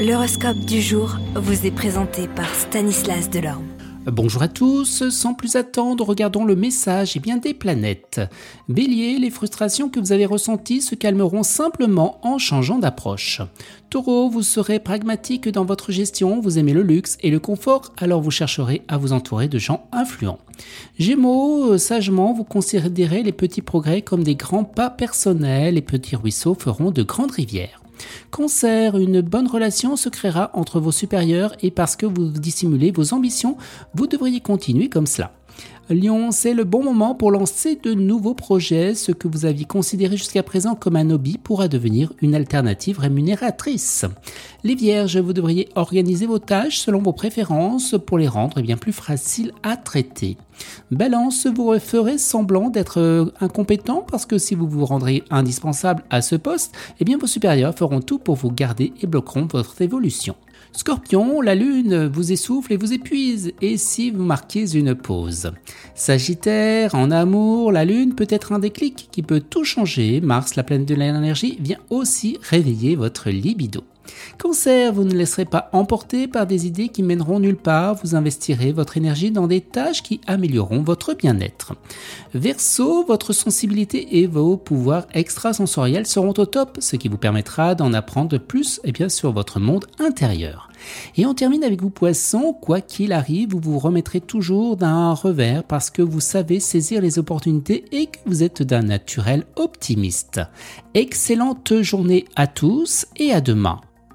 L'horoscope du jour vous est présenté par Stanislas Delorme. Bonjour à tous, sans plus attendre, regardons le message et bien des planètes. Bélier, les frustrations que vous avez ressenties se calmeront simplement en changeant d'approche. Taureau, vous serez pragmatique dans votre gestion, vous aimez le luxe et le confort, alors vous chercherez à vous entourer de gens influents. Gémeaux, sagement, vous considérez les petits progrès comme des grands pas personnels, les petits ruisseaux feront de grandes rivières. Cancer, une bonne relation se créera entre vos supérieurs et parce que vous dissimulez vos ambitions, vous devriez continuer comme cela. Lion, c'est le bon moment pour lancer de nouveaux projets. Ce que vous aviez considéré jusqu'à présent comme un hobby pourra devenir une alternative rémunératrice. Les Vierges, vous devriez organiser vos tâches selon vos préférences pour les rendre eh bien plus faciles à traiter. Balance, vous ferez semblant d'être euh, incompétent parce que si vous vous rendrez indispensable à ce poste, eh bien vos supérieurs feront tout pour vous garder et bloqueront votre évolution. Scorpion, la lune vous essouffle et vous épuise, et si vous marquez une pause Sagittaire, en amour, la lune peut être un déclic qui peut tout changer. Mars, la planète de l'énergie, vient aussi réveiller votre libido. Cancer, vous ne laisserez pas emporter par des idées qui mèneront nulle part, vous investirez votre énergie dans des tâches qui amélioreront votre bien-être. Verseau, votre sensibilité et vos pouvoirs extrasensoriels seront au top, ce qui vous permettra d'en apprendre plus eh bien, sur votre monde intérieur. Et on termine avec vous poissons, quoi qu'il arrive, vous vous remettrez toujours d'un revers parce que vous savez saisir les opportunités et que vous êtes d'un naturel optimiste. Excellente journée à tous et à demain.